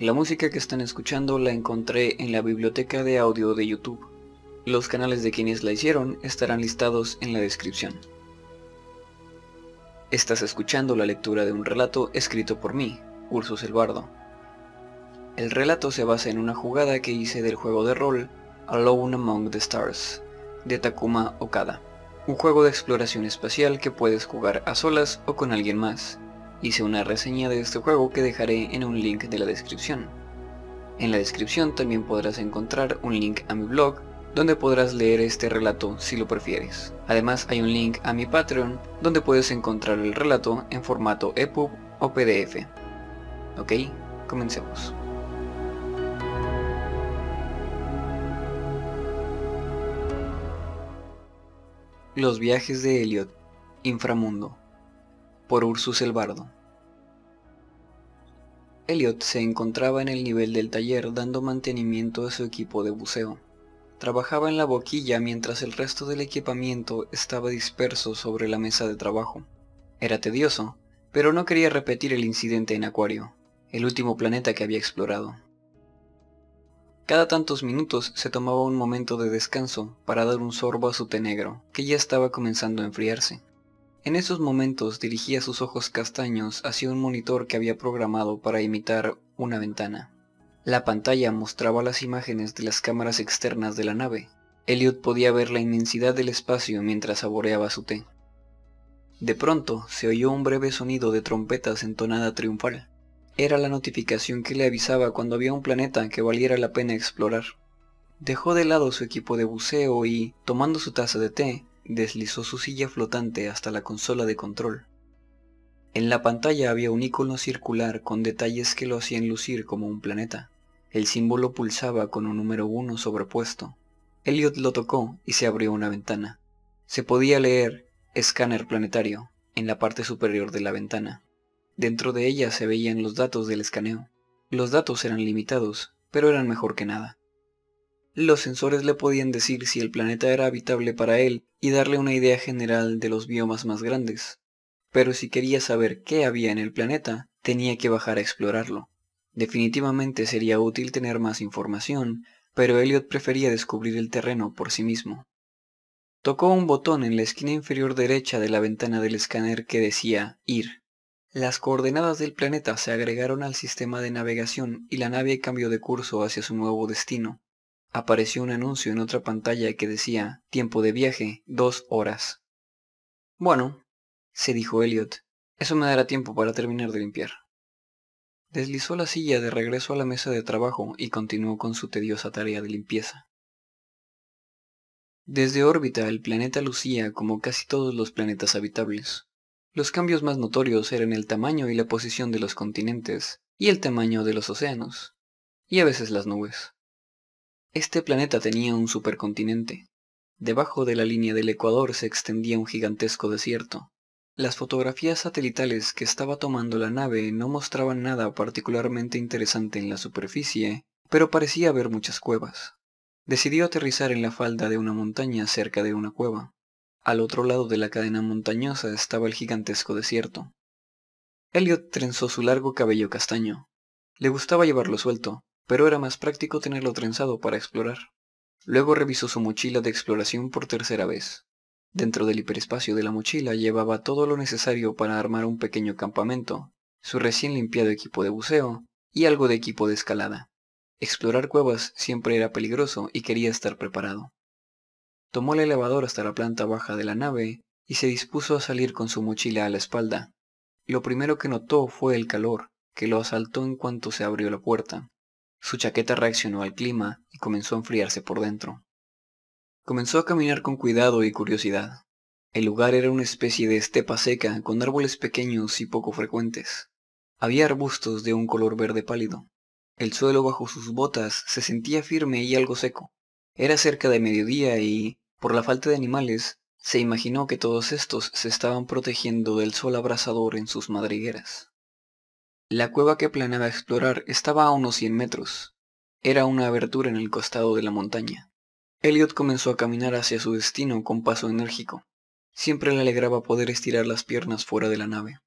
La música que están escuchando la encontré en la biblioteca de audio de YouTube. Los canales de quienes la hicieron estarán listados en la descripción. Estás escuchando la lectura de un relato escrito por mí, Ursus el Bardo. El relato se basa en una jugada que hice del juego de rol Alone Among the Stars, de Takuma Okada. Un juego de exploración espacial que puedes jugar a solas o con alguien más, hice una reseña de este juego que dejaré en un link de la descripción. En la descripción también podrás encontrar un link a mi blog donde podrás leer este relato si lo prefieres. Además hay un link a mi Patreon donde puedes encontrar el relato en formato EPUB o PDF. Ok, comencemos. Los viajes de Elliot, Inframundo por Ursus el Bardo. Elliot se encontraba en el nivel del taller dando mantenimiento a su equipo de buceo. Trabajaba en la boquilla mientras el resto del equipamiento estaba disperso sobre la mesa de trabajo. Era tedioso, pero no quería repetir el incidente en Acuario, el último planeta que había explorado. Cada tantos minutos se tomaba un momento de descanso para dar un sorbo a su té negro, que ya estaba comenzando a enfriarse. En esos momentos dirigía sus ojos castaños hacia un monitor que había programado para imitar una ventana. La pantalla mostraba las imágenes de las cámaras externas de la nave. Elliot podía ver la inmensidad del espacio mientras saboreaba su té. De pronto se oyó un breve sonido de trompetas entonada triunfal. Era la notificación que le avisaba cuando había un planeta que valiera la pena explorar. Dejó de lado su equipo de buceo y, tomando su taza de té, deslizó su silla flotante hasta la consola de control. En la pantalla había un icono circular con detalles que lo hacían lucir como un planeta. El símbolo pulsaba con un número 1 sobrepuesto. Elliot lo tocó y se abrió una ventana. Se podía leer escáner planetario en la parte superior de la ventana. Dentro de ella se veían los datos del escaneo. Los datos eran limitados, pero eran mejor que nada. Los sensores le podían decir si el planeta era habitable para él y darle una idea general de los biomas más grandes. Pero si quería saber qué había en el planeta, tenía que bajar a explorarlo. Definitivamente sería útil tener más información, pero Elliot prefería descubrir el terreno por sí mismo. Tocó un botón en la esquina inferior derecha de la ventana del escáner que decía Ir. Las coordenadas del planeta se agregaron al sistema de navegación y la nave cambió de curso hacia su nuevo destino apareció un anuncio en otra pantalla que decía tiempo de viaje, dos horas. Bueno, se dijo Elliot, eso me dará tiempo para terminar de limpiar. Deslizó la silla de regreso a la mesa de trabajo y continuó con su tediosa tarea de limpieza. Desde órbita el planeta lucía como casi todos los planetas habitables. Los cambios más notorios eran el tamaño y la posición de los continentes, y el tamaño de los océanos, y a veces las nubes. Este planeta tenía un supercontinente. Debajo de la línea del Ecuador se extendía un gigantesco desierto. Las fotografías satelitales que estaba tomando la nave no mostraban nada particularmente interesante en la superficie, pero parecía haber muchas cuevas. Decidió aterrizar en la falda de una montaña cerca de una cueva. Al otro lado de la cadena montañosa estaba el gigantesco desierto. Elliot trenzó su largo cabello castaño. Le gustaba llevarlo suelto, pero era más práctico tenerlo trenzado para explorar. Luego revisó su mochila de exploración por tercera vez. Dentro del hiperespacio de la mochila llevaba todo lo necesario para armar un pequeño campamento, su recién limpiado equipo de buceo y algo de equipo de escalada. Explorar cuevas siempre era peligroso y quería estar preparado. Tomó el elevador hasta la planta baja de la nave y se dispuso a salir con su mochila a la espalda. Lo primero que notó fue el calor, que lo asaltó en cuanto se abrió la puerta. Su chaqueta reaccionó al clima y comenzó a enfriarse por dentro. Comenzó a caminar con cuidado y curiosidad. El lugar era una especie de estepa seca con árboles pequeños y poco frecuentes. Había arbustos de un color verde pálido. El suelo bajo sus botas se sentía firme y algo seco. Era cerca de mediodía y, por la falta de animales, se imaginó que todos estos se estaban protegiendo del sol abrasador en sus madrigueras. La cueva que planeaba explorar estaba a unos 100 metros. Era una abertura en el costado de la montaña. Elliot comenzó a caminar hacia su destino con paso enérgico. Siempre le alegraba poder estirar las piernas fuera de la nave.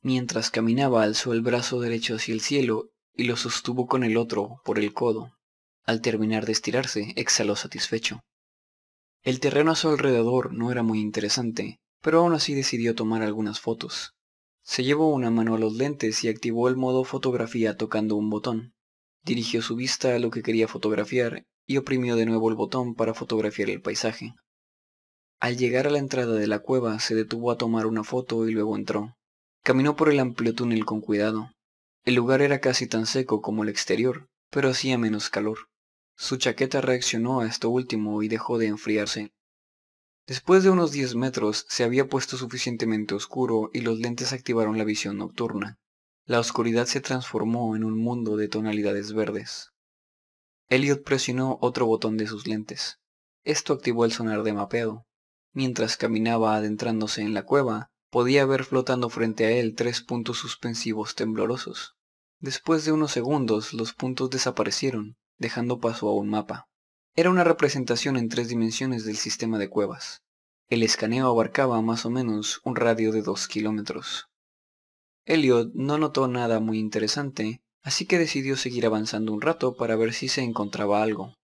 Mientras caminaba alzó el brazo derecho hacia el cielo y lo sostuvo con el otro por el codo. Al terminar de estirarse, exhaló satisfecho. El terreno a su alrededor no era muy interesante, pero aún así decidió tomar algunas fotos. Se llevó una mano a los lentes y activó el modo fotografía tocando un botón. Dirigió su vista a lo que quería fotografiar y oprimió de nuevo el botón para fotografiar el paisaje. Al llegar a la entrada de la cueva se detuvo a tomar una foto y luego entró. Caminó por el amplio túnel con cuidado. El lugar era casi tan seco como el exterior, pero hacía menos calor. Su chaqueta reaccionó a esto último y dejó de enfriarse. Después de unos 10 metros se había puesto suficientemente oscuro y los lentes activaron la visión nocturna. La oscuridad se transformó en un mundo de tonalidades verdes. Elliot presionó otro botón de sus lentes. Esto activó el sonar de mapeado. Mientras caminaba adentrándose en la cueva, podía ver flotando frente a él tres puntos suspensivos temblorosos. Después de unos segundos los puntos desaparecieron, dejando paso a un mapa. Era una representación en tres dimensiones del sistema de cuevas. El escaneo abarcaba más o menos un radio de dos kilómetros. Elliot no notó nada muy interesante, así que decidió seguir avanzando un rato para ver si se encontraba algo.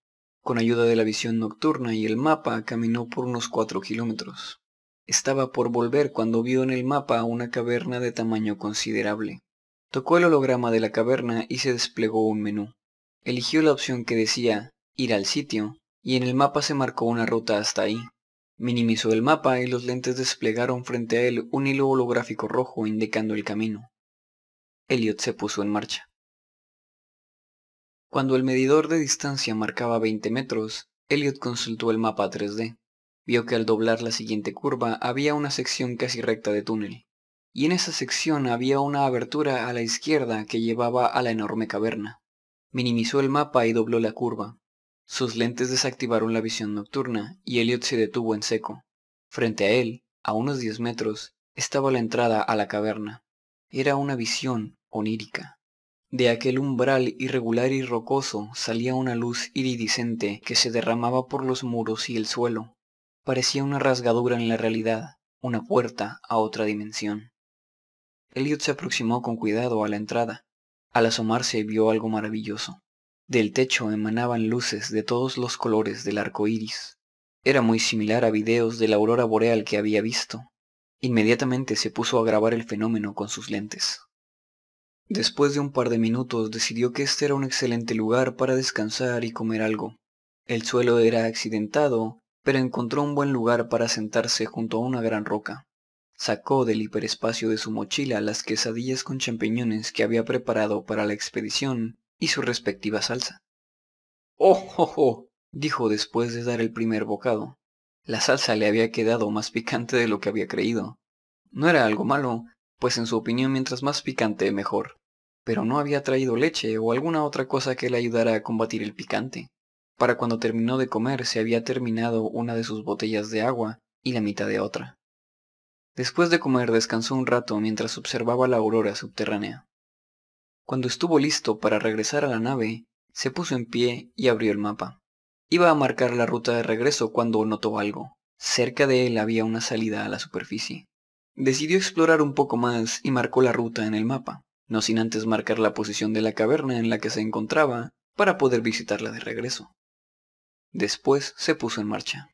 Con ayuda de la visión nocturna y el mapa caminó por unos cuatro kilómetros. Estaba por volver cuando vio en el mapa una caverna de tamaño considerable. Tocó el holograma de la caverna y se desplegó un menú. Eligió la opción que decía ir al sitio, y en el mapa se marcó una ruta hasta ahí. Minimizó el mapa y los lentes desplegaron frente a él un hilo holográfico rojo indicando el camino. Elliot se puso en marcha. Cuando el medidor de distancia marcaba 20 metros, Elliot consultó el mapa 3D. Vio que al doblar la siguiente curva había una sección casi recta de túnel, y en esa sección había una abertura a la izquierda que llevaba a la enorme caverna. Minimizó el mapa y dobló la curva. Sus lentes desactivaron la visión nocturna y Elliot se detuvo en seco. Frente a él, a unos diez metros, estaba la entrada a la caverna. Era una visión onírica. De aquel umbral irregular y rocoso salía una luz iridiscente que se derramaba por los muros y el suelo. Parecía una rasgadura en la realidad, una puerta a otra dimensión. Elliot se aproximó con cuidado a la entrada. Al asomarse vio algo maravilloso. Del techo emanaban luces de todos los colores del arco iris. Era muy similar a videos de la aurora boreal que había visto. Inmediatamente se puso a grabar el fenómeno con sus lentes. Después de un par de minutos decidió que este era un excelente lugar para descansar y comer algo. El suelo era accidentado, pero encontró un buen lugar para sentarse junto a una gran roca. Sacó del hiperespacio de su mochila las quesadillas con champiñones que había preparado para la expedición y su respectiva salsa. ¡Oh, oh, oh! dijo después de dar el primer bocado. La salsa le había quedado más picante de lo que había creído. No era algo malo, pues en su opinión mientras más picante mejor. Pero no había traído leche o alguna otra cosa que le ayudara a combatir el picante. Para cuando terminó de comer se había terminado una de sus botellas de agua y la mitad de otra. Después de comer descansó un rato mientras observaba la aurora subterránea. Cuando estuvo listo para regresar a la nave, se puso en pie y abrió el mapa. Iba a marcar la ruta de regreso cuando notó algo. Cerca de él había una salida a la superficie. Decidió explorar un poco más y marcó la ruta en el mapa, no sin antes marcar la posición de la caverna en la que se encontraba para poder visitarla de regreso. Después se puso en marcha.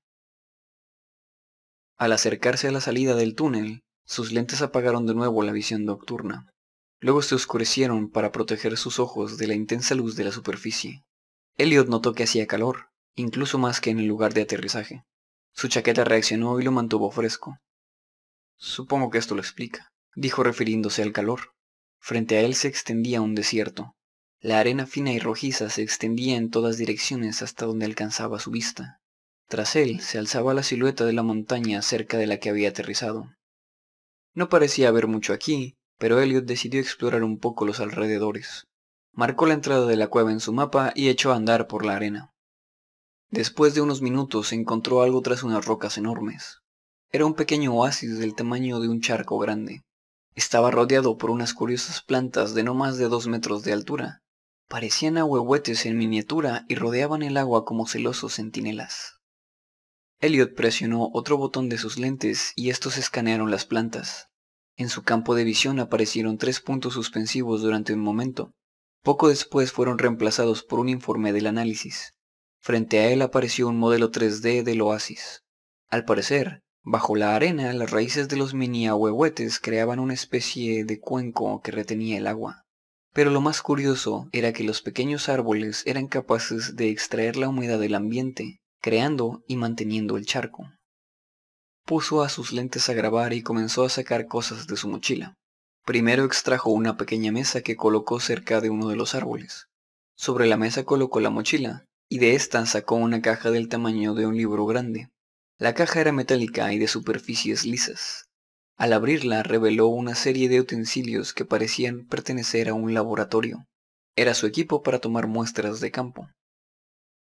Al acercarse a la salida del túnel, sus lentes apagaron de nuevo la visión nocturna. Luego se oscurecieron para proteger sus ojos de la intensa luz de la superficie. Elliot notó que hacía calor, incluso más que en el lugar de aterrizaje. Su chaqueta reaccionó y lo mantuvo fresco. Supongo que esto lo explica, dijo refiriéndose al calor. Frente a él se extendía un desierto. La arena fina y rojiza se extendía en todas direcciones hasta donde alcanzaba su vista. Tras él se alzaba la silueta de la montaña cerca de la que había aterrizado. No parecía haber mucho aquí, pero Elliot decidió explorar un poco los alrededores. Marcó la entrada de la cueva en su mapa y echó a andar por la arena. Después de unos minutos encontró algo tras unas rocas enormes. Era un pequeño oasis del tamaño de un charco grande. Estaba rodeado por unas curiosas plantas de no más de dos metros de altura. Parecían ahuehuetes en miniatura y rodeaban el agua como celosos centinelas. Elliot presionó otro botón de sus lentes y estos escanearon las plantas. En su campo de visión aparecieron tres puntos suspensivos durante un momento. Poco después fueron reemplazados por un informe del análisis. Frente a él apareció un modelo 3D del oasis. Al parecer, bajo la arena, las raíces de los mini ahuehuetes creaban una especie de cuenco que retenía el agua. Pero lo más curioso era que los pequeños árboles eran capaces de extraer la humedad del ambiente, creando y manteniendo el charco. Puso a sus lentes a grabar y comenzó a sacar cosas de su mochila. Primero extrajo una pequeña mesa que colocó cerca de uno de los árboles. Sobre la mesa colocó la mochila, y de esta sacó una caja del tamaño de un libro grande. La caja era metálica y de superficies lisas. Al abrirla reveló una serie de utensilios que parecían pertenecer a un laboratorio. Era su equipo para tomar muestras de campo.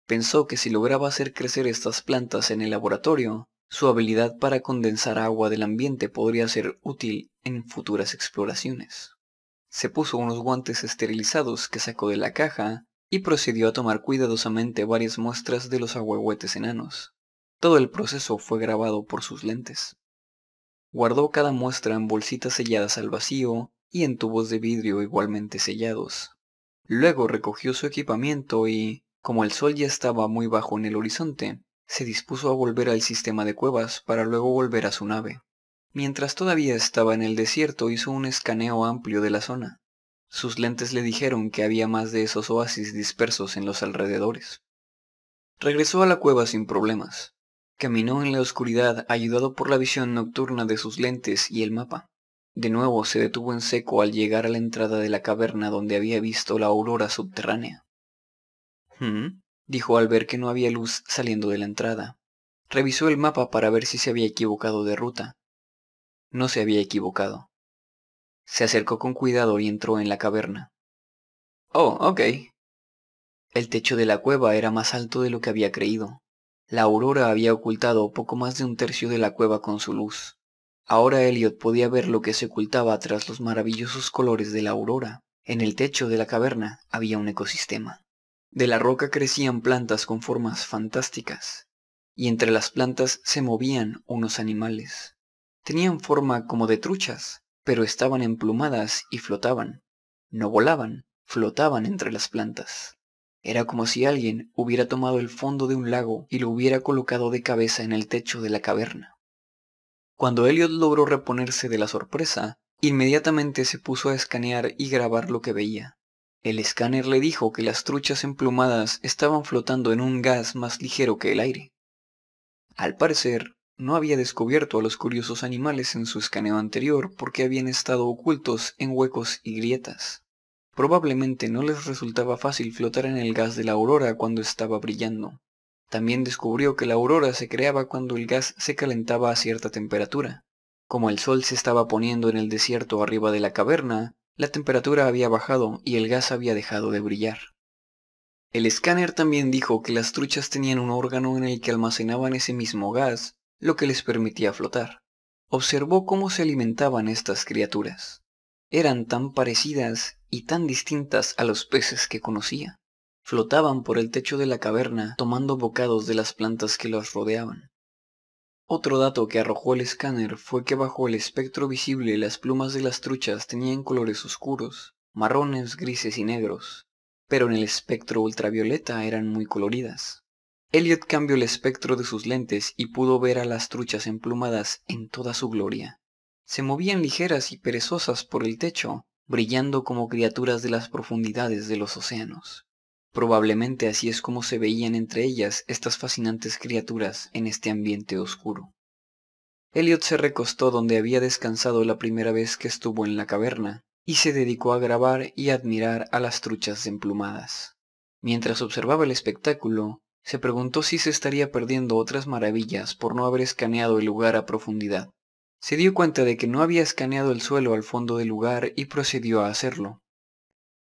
Pensó que si lograba hacer crecer estas plantas en el laboratorio, su habilidad para condensar agua del ambiente podría ser útil en futuras exploraciones. Se puso unos guantes esterilizados que sacó de la caja y procedió a tomar cuidadosamente varias muestras de los ahuehuetes enanos. Todo el proceso fue grabado por sus lentes. Guardó cada muestra en bolsitas selladas al vacío y en tubos de vidrio igualmente sellados. Luego recogió su equipamiento y, como el sol ya estaba muy bajo en el horizonte, se dispuso a volver al sistema de cuevas para luego volver a su nave. Mientras todavía estaba en el desierto hizo un escaneo amplio de la zona. Sus lentes le dijeron que había más de esos oasis dispersos en los alrededores. Regresó a la cueva sin problemas. Caminó en la oscuridad ayudado por la visión nocturna de sus lentes y el mapa. De nuevo se detuvo en seco al llegar a la entrada de la caverna donde había visto la aurora subterránea. ¿Mm? Dijo al ver que no había luz saliendo de la entrada. Revisó el mapa para ver si se había equivocado de ruta. No se había equivocado. Se acercó con cuidado y entró en la caverna. Oh, ok. El techo de la cueva era más alto de lo que había creído. La aurora había ocultado poco más de un tercio de la cueva con su luz. Ahora Elliot podía ver lo que se ocultaba tras los maravillosos colores de la aurora. En el techo de la caverna había un ecosistema. De la roca crecían plantas con formas fantásticas, y entre las plantas se movían unos animales. Tenían forma como de truchas, pero estaban emplumadas y flotaban. No volaban, flotaban entre las plantas. Era como si alguien hubiera tomado el fondo de un lago y lo hubiera colocado de cabeza en el techo de la caverna. Cuando Elliot logró reponerse de la sorpresa, inmediatamente se puso a escanear y grabar lo que veía. El escáner le dijo que las truchas emplumadas estaban flotando en un gas más ligero que el aire. Al parecer, no había descubierto a los curiosos animales en su escaneo anterior porque habían estado ocultos en huecos y grietas. Probablemente no les resultaba fácil flotar en el gas de la aurora cuando estaba brillando. También descubrió que la aurora se creaba cuando el gas se calentaba a cierta temperatura. Como el sol se estaba poniendo en el desierto arriba de la caverna, la temperatura había bajado y el gas había dejado de brillar. El escáner también dijo que las truchas tenían un órgano en el que almacenaban ese mismo gas, lo que les permitía flotar. Observó cómo se alimentaban estas criaturas. Eran tan parecidas y tan distintas a los peces que conocía. Flotaban por el techo de la caverna tomando bocados de las plantas que los rodeaban. Otro dato que arrojó el escáner fue que bajo el espectro visible las plumas de las truchas tenían colores oscuros, marrones, grises y negros, pero en el espectro ultravioleta eran muy coloridas. Elliot cambió el espectro de sus lentes y pudo ver a las truchas emplumadas en toda su gloria. Se movían ligeras y perezosas por el techo, brillando como criaturas de las profundidades de los océanos. Probablemente así es como se veían entre ellas estas fascinantes criaturas en este ambiente oscuro. Elliot se recostó donde había descansado la primera vez que estuvo en la caverna, y se dedicó a grabar y admirar a las truchas emplumadas. Mientras observaba el espectáculo, se preguntó si se estaría perdiendo otras maravillas por no haber escaneado el lugar a profundidad. Se dio cuenta de que no había escaneado el suelo al fondo del lugar y procedió a hacerlo.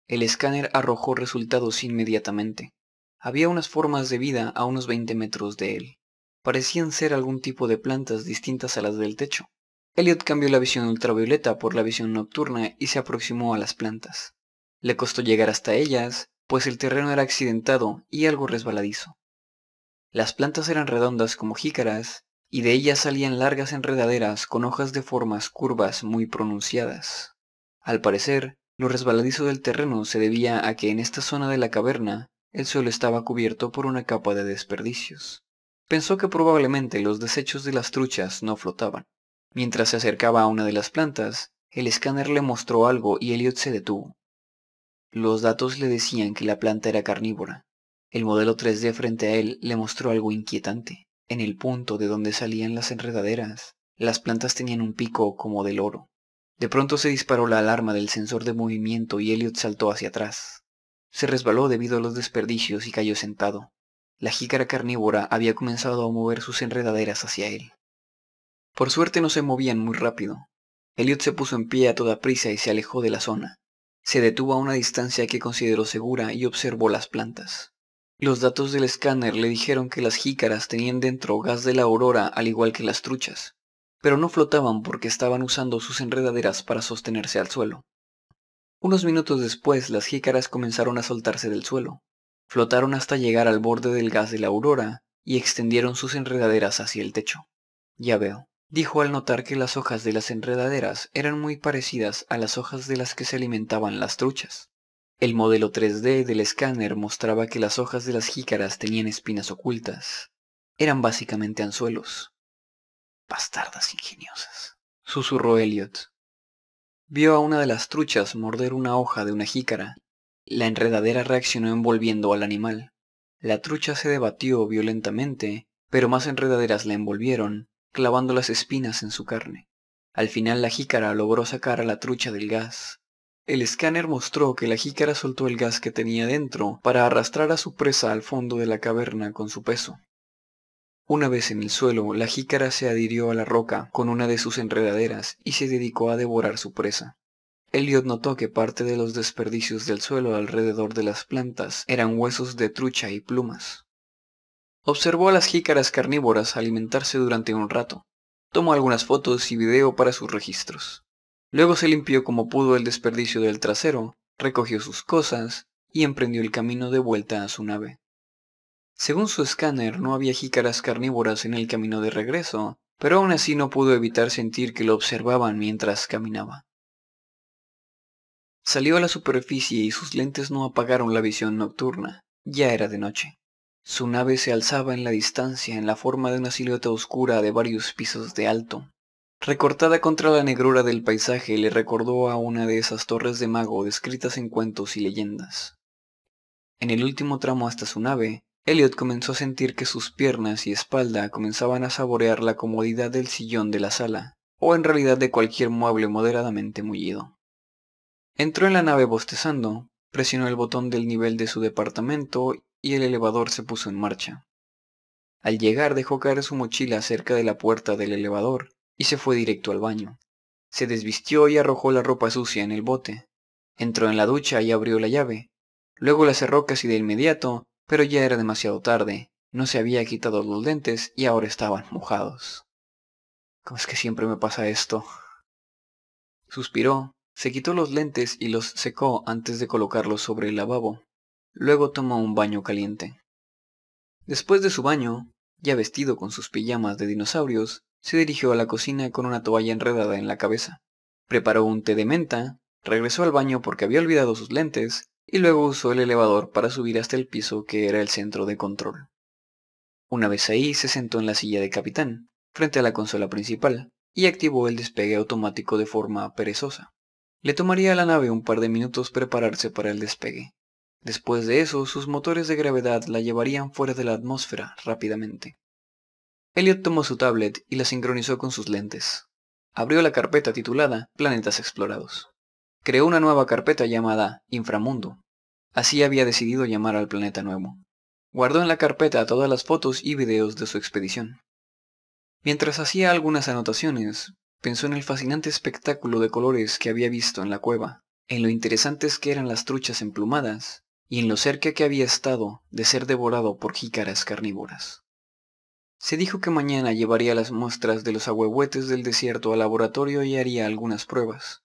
El escáner arrojó resultados inmediatamente. Había unas formas de vida a unos 20 metros de él. Parecían ser algún tipo de plantas distintas a las del techo. Elliot cambió la visión ultravioleta por la visión nocturna y se aproximó a las plantas. Le costó llegar hasta ellas, pues el terreno era accidentado y algo resbaladizo. Las plantas eran redondas como jícaras, y de ellas salían largas enredaderas con hojas de formas curvas muy pronunciadas. Al parecer, Lo resbaladizo del terreno se debía a que en esta zona de la caverna el suelo estaba cubierto por una capa de desperdicios. Pensó que probablemente los desechos de las truchas no flotaban. Mientras se acercaba a una de las plantas, el escáner le mostró algo y Elliot se detuvo. Los datos le decían que la planta era carnívora. El modelo 3D frente a él le mostró algo inquietante. En el punto de donde salían las enredaderas, las plantas tenían un pico como del oro. De pronto se disparó la alarma del sensor de movimiento y Elliot saltó hacia atrás. Se resbaló debido a los desperdicios y cayó sentado. La jícara carnívora había comenzado a mover sus enredaderas hacia él. Por suerte no se movían muy rápido. Elliot se puso en pie a toda prisa y se alejó de la zona. Se detuvo a una distancia que consideró segura y observó las plantas. Los datos del escáner le dijeron que las jícaras tenían dentro gas de la aurora al igual que las truchas, pero no flotaban porque estaban usando sus enredaderas para sostenerse al suelo. Unos minutos después las jícaras comenzaron a soltarse del suelo, flotaron hasta llegar al borde del gas de la aurora y extendieron sus enredaderas hacia el techo. Ya veo, dijo al notar que las hojas de las enredaderas eran muy parecidas a las hojas de las que se alimentaban las truchas. El modelo 3D del escáner mostraba que las hojas de las jícaras tenían espinas ocultas. Eran básicamente anzuelos. Bastardas ingeniosas, susurró Elliot. Vio a una de las truchas morder una hoja de una jícara. La enredadera reaccionó envolviendo al animal. La trucha se debatió violentamente, pero más enredaderas la envolvieron, clavando las espinas en su carne. Al final la jícara logró sacar a la trucha del gas. El escáner mostró que la jícara soltó el gas que tenía dentro para arrastrar a su presa al fondo de la caverna con su peso. Una vez en el suelo, la jícara se adhirió a la roca con una de sus enredaderas y se dedicó a devorar su presa. Elliot notó que parte de los desperdicios del suelo alrededor de las plantas eran huesos de trucha y plumas. Observó a las jícaras carnívoras alimentarse durante un rato. Tomó algunas fotos y video para sus registros. Luego se limpió como pudo el desperdicio del trasero, recogió sus cosas y emprendió el camino de vuelta a su nave. Según su escáner, no había jícaras carnívoras en el camino de regreso, pero aún así no pudo evitar sentir que lo observaban mientras caminaba. Salió a la superficie y sus lentes no apagaron la visión nocturna. Ya era de noche. Su nave se alzaba en la distancia en la forma de una silueta oscura de varios pisos de alto. Recortada contra la negrura del paisaje le recordó a una de esas torres de mago descritas en cuentos y leyendas. En el último tramo hasta su nave, Elliot comenzó a sentir que sus piernas y espalda comenzaban a saborear la comodidad del sillón de la sala, o en realidad de cualquier mueble moderadamente mullido. Entró en la nave bostezando, presionó el botón del nivel de su departamento y el elevador se puso en marcha. Al llegar dejó caer su mochila cerca de la puerta del elevador y se fue directo al baño. Se desvistió y arrojó la ropa sucia en el bote. Entró en la ducha y abrió la llave. Luego la cerró casi de inmediato, pero ya era demasiado tarde. No se había quitado los lentes y ahora estaban mojados. ¿Cómo es que siempre me pasa esto? Suspiró, se quitó los lentes y los secó antes de colocarlos sobre el lavabo. Luego tomó un baño caliente. Después de su baño, ya vestido con sus pijamas de dinosaurios, se dirigió a la cocina con una toalla enredada en la cabeza. Preparó un té de menta, regresó al baño porque había olvidado sus lentes y luego usó el elevador para subir hasta el piso que era el centro de control. Una vez ahí se sentó en la silla de capitán, frente a la consola principal, y activó el despegue automático de forma perezosa. Le tomaría a la nave un par de minutos prepararse para el despegue. Después de eso, sus motores de gravedad la llevarían fuera de la atmósfera rápidamente. Elliot tomó su tablet y la sincronizó con sus lentes. Abrió la carpeta titulada Planetas Explorados. Creó una nueva carpeta llamada Inframundo. Así había decidido llamar al planeta nuevo. Guardó en la carpeta todas las fotos y videos de su expedición. Mientras hacía algunas anotaciones, pensó en el fascinante espectáculo de colores que había visto en la cueva, en lo interesantes que eran las truchas emplumadas, y en lo cerca que había estado de ser devorado por jícaras carnívoras. Se dijo que mañana llevaría las muestras de los ahuehuetes del desierto al laboratorio y haría algunas pruebas.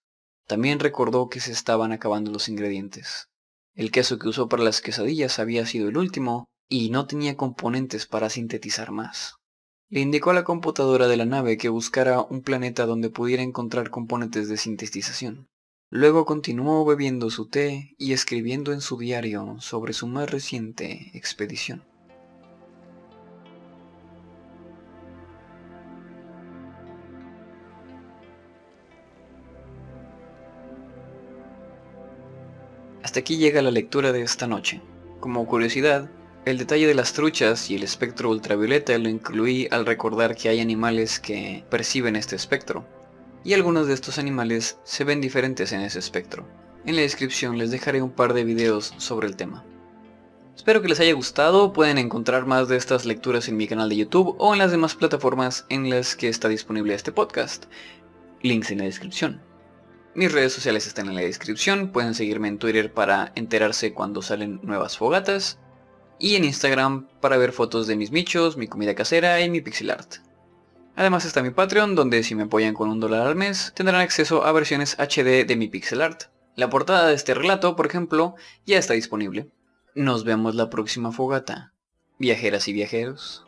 También recordó que se estaban acabando los ingredientes. El queso que usó para las quesadillas había sido el último y no tenía componentes para sintetizar más. Le indicó a la computadora de la nave que buscara un planeta donde pudiera encontrar componentes de sintetización. Luego continuó bebiendo su té y escribiendo en su diario sobre su más reciente expedición. Hasta aquí llega la lectura de esta noche. Como curiosidad, el detalle de las truchas y el espectro ultravioleta lo incluí al recordar que hay animales que perciben este espectro, y algunos de estos animales se ven diferentes en ese espectro. En la descripción les dejaré un par de videos sobre el tema. Espero que les haya gustado, pueden encontrar más de estas lecturas en mi canal de YouTube o en las demás plataformas en las que está disponible este podcast. Links en la descripción. Mis redes sociales están en la descripción, pueden seguirme en Twitter para enterarse cuando salen nuevas fogatas y en Instagram para ver fotos de mis michos, mi comida casera y mi pixel art. Además está mi Patreon, donde si me apoyan con un dólar al mes, tendrán acceso a versiones HD de mi pixel art. La portada de este relato, por ejemplo, ya está disponible. Nos vemos la próxima fogata. Viajeras y viajeros.